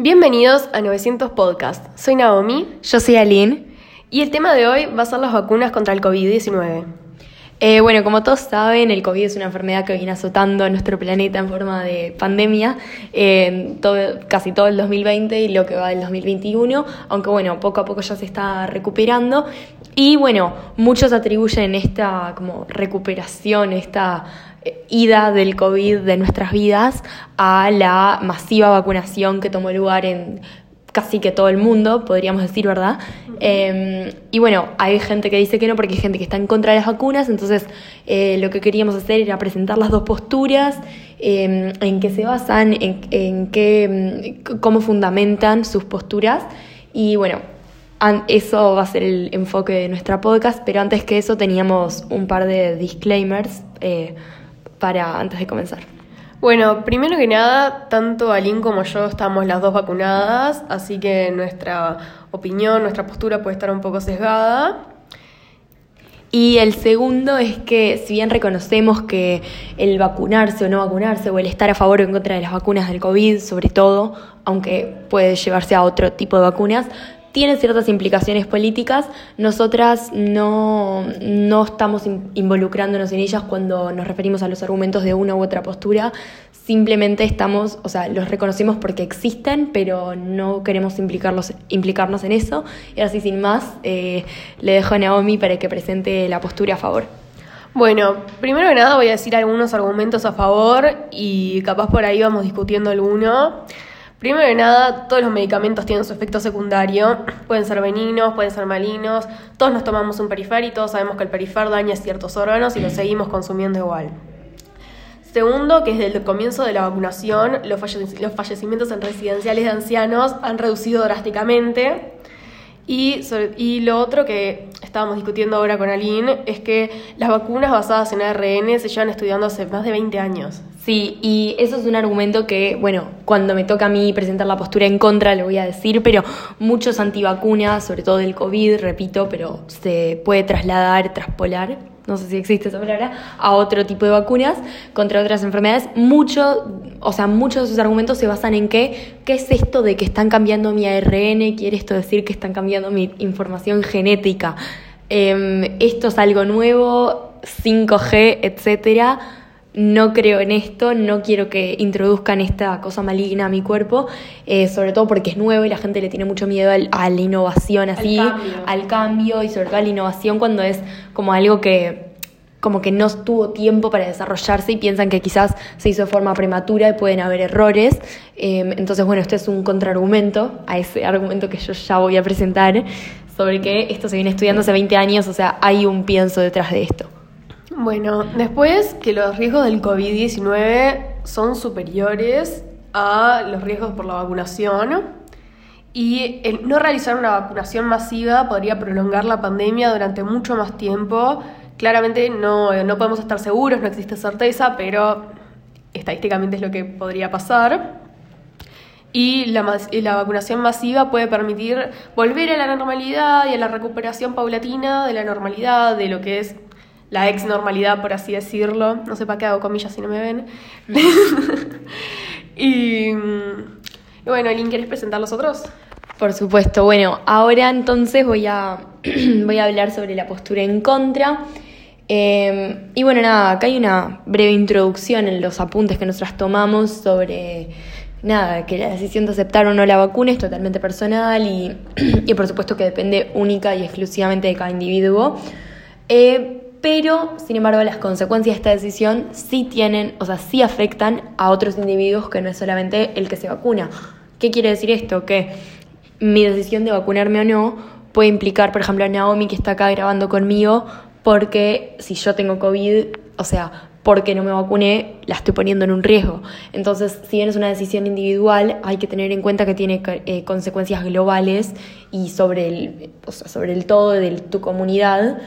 Bienvenidos a 900 Podcast. Soy Naomi Yo soy Aline. y el tema de hoy va a ser las vacunas contra el COVID-19. Eh, bueno, como todos saben, el COVID es una enfermedad que viene azotando a nuestro planeta en forma de pandemia eh, todo- casi todo el 2020 y lo que va del 2021, aunque bueno, poco a poco ya se está recuperando. Y bueno, muchos atribuyen esta como recuperación, esta eh, ida del COVID de nuestras vidas a la masiva vacunación que tomó lugar en casi que todo el mundo, podríamos decir, ¿verdad? Eh, y bueno, hay gente que dice que no porque hay gente que está en contra de las vacunas, entonces eh, lo que queríamos hacer era presentar las dos posturas, eh, en qué se basan, en, en qué, mm, cómo fundamentan sus posturas y bueno, eso va a ser el enfoque de nuestra podcast, pero antes que eso teníamos un par de disclaimers eh, para antes de comenzar. Bueno, primero que nada, tanto Aline como yo estamos las dos vacunadas, así que nuestra opinión, nuestra postura puede estar un poco sesgada. Y el segundo es que si bien reconocemos que el vacunarse o no vacunarse o el estar a favor o en contra de las vacunas del COVID, sobre todo, aunque puede llevarse a otro tipo de vacunas, tiene ciertas implicaciones políticas, nosotras no, no estamos in- involucrándonos en ellas cuando nos referimos a los argumentos de una u otra postura, simplemente estamos, o sea, los reconocemos porque existen, pero no queremos implicarlos, implicarnos en eso. Y así sin más, eh, le dejo a Naomi para que presente la postura a favor. Bueno, primero que nada voy a decir algunos argumentos a favor y capaz por ahí vamos discutiendo alguno. Primero que nada, todos los medicamentos tienen su efecto secundario, pueden ser benignos, pueden ser malignos, todos nos tomamos un perifer y todos sabemos que el perifer daña ciertos órganos y lo seguimos consumiendo igual. Segundo, que desde el comienzo de la vacunación los, falle- los fallecimientos en residenciales de ancianos han reducido drásticamente. Y, y lo otro que estábamos discutiendo ahora con Aline es que las vacunas basadas en ARN se llevan estudiando hace más de 20 años. Sí, y eso es un argumento que, bueno, cuando me toca a mí presentar la postura en contra lo voy a decir, pero muchos antivacunas, sobre todo del COVID, repito, pero se puede trasladar, traspolar, no sé si existe esa palabra, a otro tipo de vacunas contra otras enfermedades. Mucho, o sea, muchos de sus argumentos se basan en que, ¿qué es esto de que están cambiando mi ARN? ¿Quiere esto decir que están cambiando mi información genética? Em, esto es algo nuevo, 5G, etcétera. No creo en esto, no quiero que introduzcan esta cosa maligna a mi cuerpo, eh, sobre todo porque es nuevo y la gente le tiene mucho miedo al- a la innovación así, cambio. al cambio y sobre todo a la innovación cuando es como algo que como que no tuvo tiempo para desarrollarse y piensan que quizás se hizo de forma prematura y pueden haber errores. Eh, entonces, bueno, este es un contraargumento a ese argumento que yo ya voy a presentar sobre que esto se viene estudiando hace 20 años, o sea, hay un pienso detrás de esto. Bueno, después que los riesgos del COVID-19 son superiores a los riesgos por la vacunación y el no realizar una vacunación masiva podría prolongar la pandemia durante mucho más tiempo. Claramente no, no podemos estar seguros, no existe certeza, pero estadísticamente es lo que podría pasar. Y la, y la vacunación masiva puede permitir volver a la normalidad y a la recuperación paulatina de la normalidad, de lo que es la ex normalidad, por así decirlo. No sé para qué hago comillas si no me ven. y, y bueno, Lynn, ¿quieres presentar los otros? Por supuesto. Bueno, ahora entonces voy a, voy a hablar sobre la postura en contra. Eh, y bueno, nada, acá hay una breve introducción en los apuntes que nosotras tomamos sobre, nada, que la decisión de aceptar o no la vacuna es totalmente personal y, y por supuesto que depende única y exclusivamente de cada individuo. Eh, pero, sin embargo, las consecuencias de esta decisión sí tienen, o sea, sí afectan a otros individuos que no es solamente el que se vacuna. ¿Qué quiere decir esto? Que mi decisión de vacunarme o no puede implicar, por ejemplo, a Naomi que está acá grabando conmigo, porque si yo tengo COVID, o sea, porque no me vacuné, la estoy poniendo en un riesgo. Entonces, si bien es una decisión individual, hay que tener en cuenta que tiene eh, consecuencias globales y sobre el, o sea, sobre el todo de tu comunidad.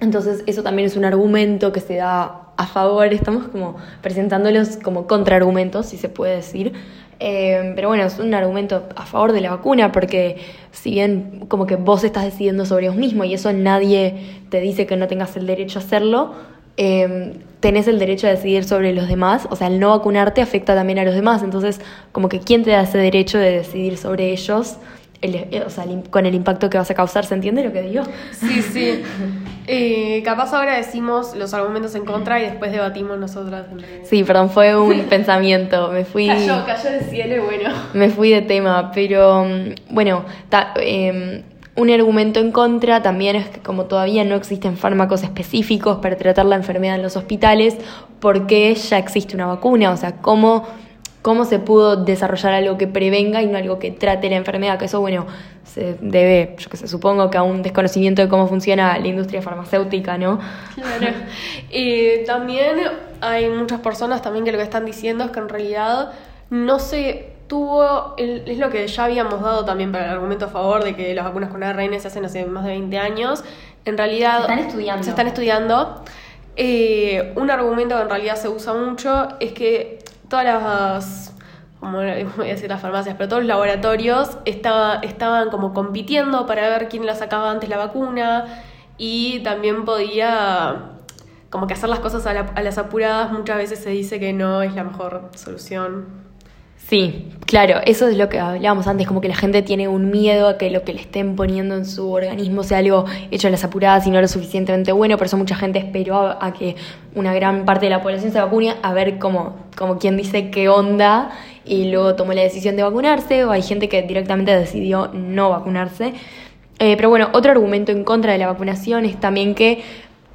Entonces eso también es un argumento que se da a favor, estamos como presentándolos como contraargumentos, si se puede decir. Eh, pero bueno, es un argumento a favor de la vacuna porque si bien como que vos estás decidiendo sobre vos mismo y eso nadie te dice que no tengas el derecho a hacerlo, eh, tenés el derecho a decidir sobre los demás, o sea, el no vacunarte afecta también a los demás, entonces como que quién te da ese derecho de decidir sobre ellos, el- eh, o sea, el con el impacto que vas a causar, ¿se entiende lo que digo? Sí, sí. Eh, capaz ahora decimos los argumentos en contra y después debatimos nosotras. Sí, perdón, fue un pensamiento, me fui... Cayó, cayó del cielo y bueno. Me fui de tema, pero mm, bueno, ta- em, un argumento en contra también es que como todavía no existen fármacos específicos para tratar la enfermedad en los hospitales, ¿por qué ya existe una vacuna? O sea, ¿cómo, cómo se pudo desarrollar algo que prevenga y no algo que trate la enfermedad? Que eso, bueno, se debe, yo que sé, supongo que a un desconocimiento de cómo funciona la industria farmacéutica, ¿no? Claro. Eh, también hay muchas personas también que lo que están diciendo es que en realidad no se tuvo, el- es lo que ya habíamos dado también para el argumento a favor de que las vacunas con ARN se hacen hace más de 20 años. En realidad... Se están estudiando. Se están estudiando. Eh, un argumento que en realidad se usa mucho es que todas las como voy a decir las farmacias, pero todos los laboratorios estaba- estaban como compitiendo para ver quién la sacaba antes la vacuna y también podía como que hacer las cosas a, la- a las apuradas muchas veces se dice que no es la mejor solución. Sí, claro, eso es lo que hablábamos antes, como que la gente tiene un miedo a que lo que le estén poniendo en su organismo sea algo hecho a las apuradas y no lo suficientemente bueno, por eso mucha gente esperó a, que una gran parte de la población se vacune a ver como, como quien dice qué onda y luego tomó la decisión de vacunarse o hay gente que directamente decidió no vacunarse. Eh, pero bueno, otro argumento en contra de la vacunación es también que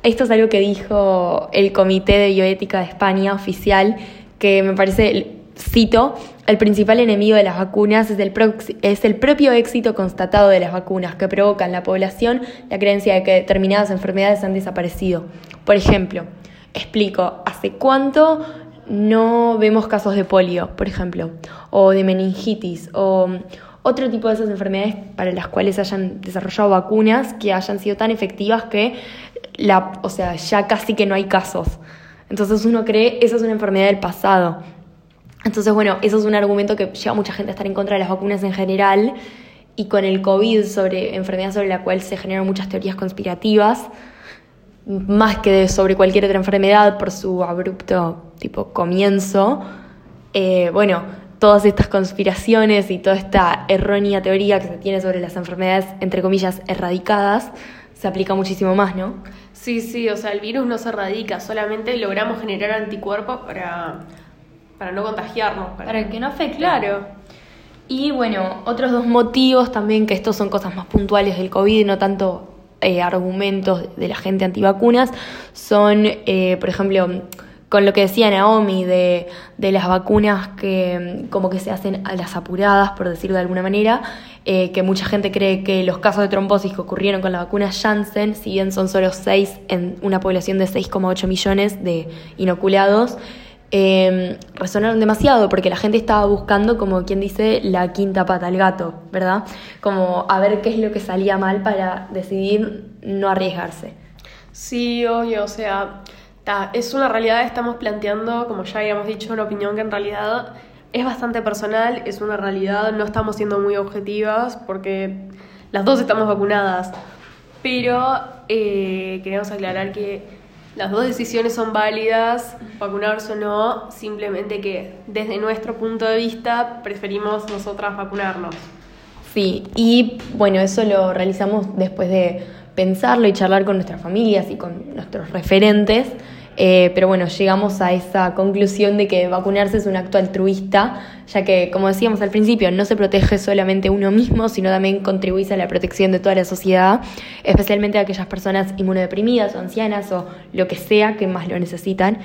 esto es algo que dijo el Comité de Bioética de España oficial, que me parece, cito, el principal enemigo de las vacunas es el, es el propio éxito constatado de las vacunas que provocan en la población la creencia de que determinadas enfermedades han desaparecido. Por ejemplo, explico, ¿hace cuánto no vemos casos de polio, por ejemplo, o de meningitis, o otro tipo de esas enfermedades para las cuales hayan desarrollado vacunas que hayan sido tan efectivas que la, o sea, ya casi que no hay casos. Entonces uno cree, esa es una enfermedad del pasado. Entonces, bueno, eso es un argumento que lleva a mucha gente a estar en contra de las vacunas en general. Y con el COVID, sobre enfermedad sobre la cual se generan muchas teorías conspirativas, más que sobre cualquier otra enfermedad por su abrupto tipo comienzo, eh, bueno, todas estas conspiraciones y toda esta errónea teoría que se tiene sobre las enfermedades, entre comillas, erradicadas, se aplica muchísimo más, ¿no? Sí, sí, o sea, el virus no se erradica, solamente logramos generar anticuerpos para, para no contagiarnos. Para que no afecte. Claro. Y bueno, otros dos motivos también, que estos son cosas más puntuales del COVID, no tanto eh, argumentos de la gente antivacunas, son, eh, por ejemplo, con lo que decía Naomi de, de las vacunas que como que se hacen a las apuradas, por decirlo de alguna manera, eh, que mucha gente cree que los casos de trombosis que ocurrieron con la vacuna Janssen, si bien son solo 6 en una población de 6,8 millones de inoculados, eh, resonaron demasiado porque la gente estaba buscando, como quien dice, la quinta pata al gato, ¿verdad? Como a ver qué es lo que salía mal para decidir no arriesgarse. Sí, obvio, o sea, es una realidad, estamos planteando, como ya habíamos dicho, una opinión que en realidad es bastante personal, es una realidad, no estamos siendo muy objetivas porque las dos estamos vacunadas, pero eh, queremos aclarar que las dos decisiones son válidas, vacunarse o no, simplemente que desde nuestro punto de vista preferimos nosotras vacunarnos. Sí, y bueno, eso lo realizamos después de pensarlo y charlar con nuestras familias y con nuestros referentes. Eh, pero bueno, llegamos a esa conclusión de que vacunarse es un acto altruista, ya que, como decíamos al principio, no se protege solamente uno mismo, sino también contribuye a la protección de toda la sociedad, especialmente a aquellas personas inmunodeprimidas o ancianas o lo que sea que más lo necesitan.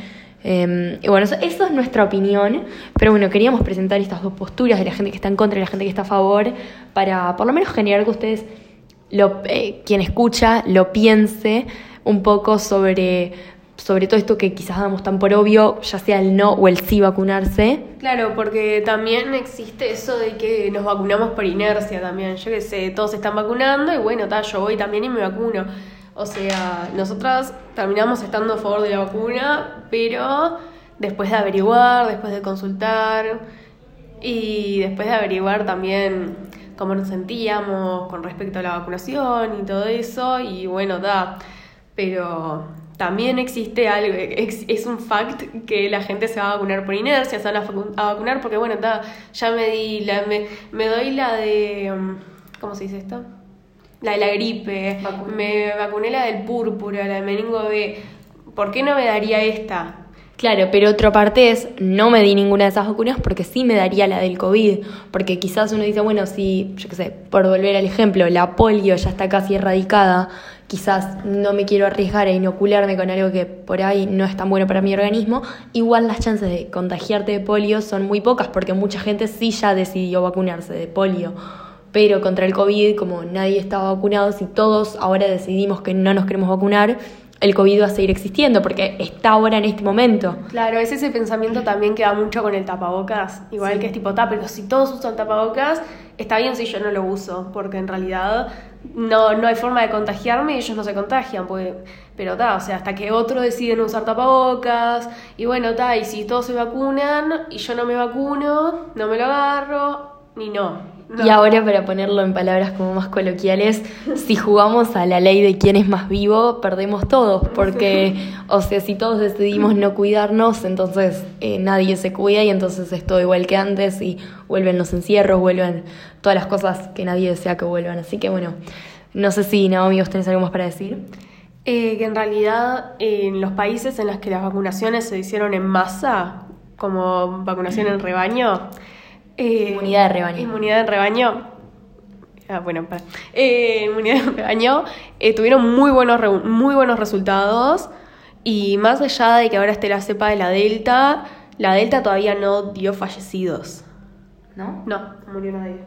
Eh, y bueno, eso, es nuestra opinión, pero bueno, queríamos presentar estas dos posturas de la gente que está en contra y la gente que está a favor, para por lo menos generar que ustedes, eh, quien escucha, lo piense un poco sobre, sobre todo esto que quizás damos tan por obvio, ya sea el no o el sí vacunarse. Claro, porque también existe eso de que nos vacunamos por inercia también. Yo qué sé, todos están vacunando y bueno, ta, yo voy también y me vacuno. O sea, nosotras terminamos estando a favor de la vacuna, pero después de averiguar, después de consultar y después de averiguar también cómo nos sentíamos con respecto a la vacunación y todo eso. Y bueno, da, pero también existe algo, es un fact que la gente se va a vacunar por inercia, se van a, vacunar porque, bueno, ta, ya me di, la, me, me doy la de, um, ¿cómo se dice esto? La de la gripe, Vacuna. me vacuné la del púrpura, la del meningo B, ¿por qué no me daría esta? Claro, pero otra parte es, no me di ninguna de esas vacunas porque sí me daría la del COVID, porque quizás uno dice, bueno, si, yo qué sé, por volver al ejemplo, la polio ya está casi erradicada, quizás no me quiero arriesgar a inocularme con algo que por ahí no es tan bueno para mi organismo, igual las chances de contagiarte de polio son muy pocas, porque mucha gente sí ya decidió vacunarse de polio. Pero contra el COVID, como nadie estaba vacunado, si todos ahora decidimos que no nos queremos vacunar, el COVID va a seguir existiendo porque está ahora en este momento. Claro, es ese pensamiento también que va mucho con el tapabocas. Igual Sí. que es tipo, ta, pero si todos usan tapabocas, está bien si yo no lo uso, porque en realidad no, no hay forma de contagiarme y ellos no se contagian. Pues, pero ta, o sea, hasta que otros deciden usar tapabocas, y bueno, ta, y si todos se vacunan y yo no me vacuno, no me lo agarro, ni no. No. Y ahora para ponerlo en palabras como más coloquiales, si jugamos a la ley de quién es más vivo, perdemos todos, porque, o sea, si todos decidimos no cuidarnos, entonces eh, nadie se cuida y entonces es todo igual que antes y vuelven los encierros, vuelven todas las cosas que nadie desea que vuelvan. Así que bueno, no sé si Naomi, vos tenés algo más para decir. Eh, que en realidad en los países en los que las vacunaciones se hicieron en masa, como vacunación en rebaño, eh, Inmunidad de rebaño. Inmunidad de rebaño. Ah, bueno, para. Eh, inmunidad de rebaño eh, tuvieron muy buenos, muy buenos resultados. Y más allá de que ahora esté la cepa de la Delta, la Delta todavía no dio fallecidos. ¿No? No, no murió nadie.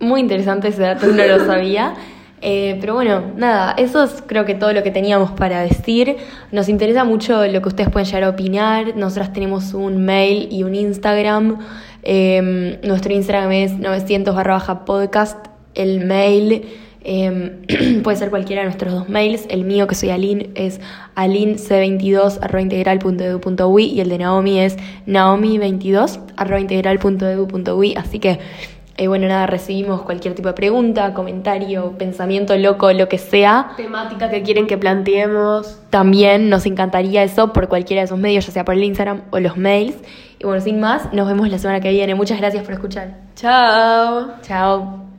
Muy interesante ese dato, no lo sabía. Eh, pero bueno, nada, eso es creo que todo lo que teníamos para decir. Nos interesa mucho lo que ustedes pueden llegar a opinar. Nosotras tenemos un mail y un Instagram. Eh, nuestro Instagram es 900 barra baja podcast. El mail eh, puede ser cualquiera de nuestros dos mails. El mío, que soy Aline, es alinc22 arroba integral.edu.ui y el de Naomi es naomi22 arroba integral.edu.ui. Así que eh, bueno, nada, recibimos cualquier tipo de pregunta, comentario, pensamiento loco, lo que sea. Temática que quieren que planteemos. También nos encantaría eso por cualquiera de esos medios, ya sea por el Instagram o los mails. Y bueno, sin más, nos vemos la semana que viene. Muchas gracias por escuchar. Chao. Chao.